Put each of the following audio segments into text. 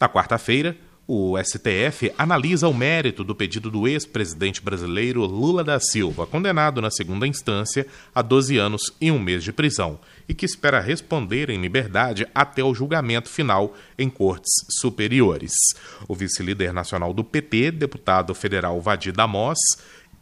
Na quarta-feira, o STF analisa o mérito do pedido do ex-presidente brasileiro Lula da Silva, condenado na segunda instância a 12 anos e um mês de prisão, e que espera responder em liberdade até o julgamento final em cortes superiores. O vice-líder nacional do PT, deputado federal Vadir Damos,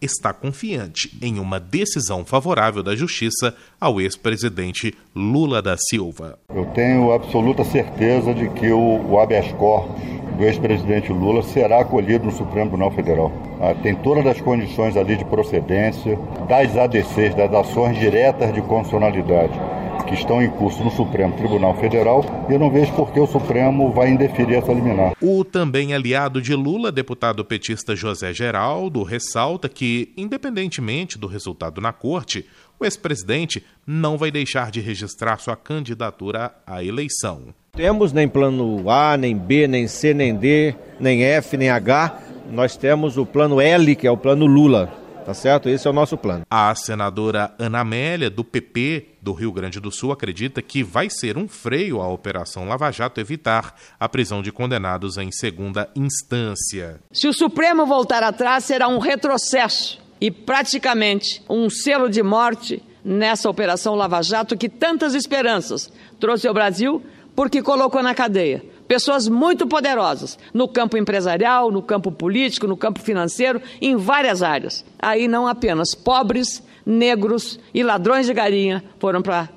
está confiante em uma decisão favorável da Justiça ao ex-presidente Lula da Silva. Eu tenho absoluta certeza de que o, o habeas corpus do ex-presidente Lula será acolhido no Supremo Tribunal Federal. Ah, tem todas as condições ali de procedência, das ADCs, das ações diretas de constitucionalidade que estão em curso no Supremo Tribunal Federal e eu não vejo por que o Supremo vai indeferir essa liminar. O também aliado de Lula, deputado petista José Geraldo, ressalta que, independentemente do resultado na corte, o ex-presidente não vai deixar de registrar sua candidatura à eleição. Temos nem plano A, nem B, nem C, nem D, nem F, nem H. Nós temos o plano L, que é o plano Lula tá certo? Esse é o nosso plano. A senadora Ana Amélia, do PP do Rio Grande do Sul, acredita que vai ser um freio à Operação Lava Jato evitar a prisão de condenados em segunda instância. Se o Supremo voltar atrás, será um retrocesso e praticamente um selo de morte nessa Operação Lava Jato que tantas esperanças trouxe ao Brasil porque colocou na cadeia pessoas muito poderosas no campo empresarial, no campo político, no campo financeiro, em várias áreas. Aí não apenas pobres, negros e ladrões de garinha foram para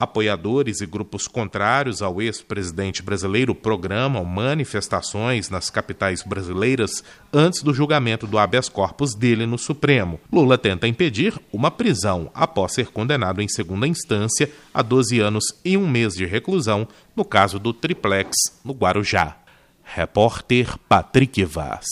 Apoiadores e grupos contrários ao ex-presidente brasileiro programam manifestações nas capitais brasileiras antes do julgamento do habeas corpus dele no Supremo. Lula tenta impedir uma prisão após ser condenado em segunda instância a 12 anos e um mês de reclusão no caso do triplex no Guarujá. Repórter Patrick Vaz.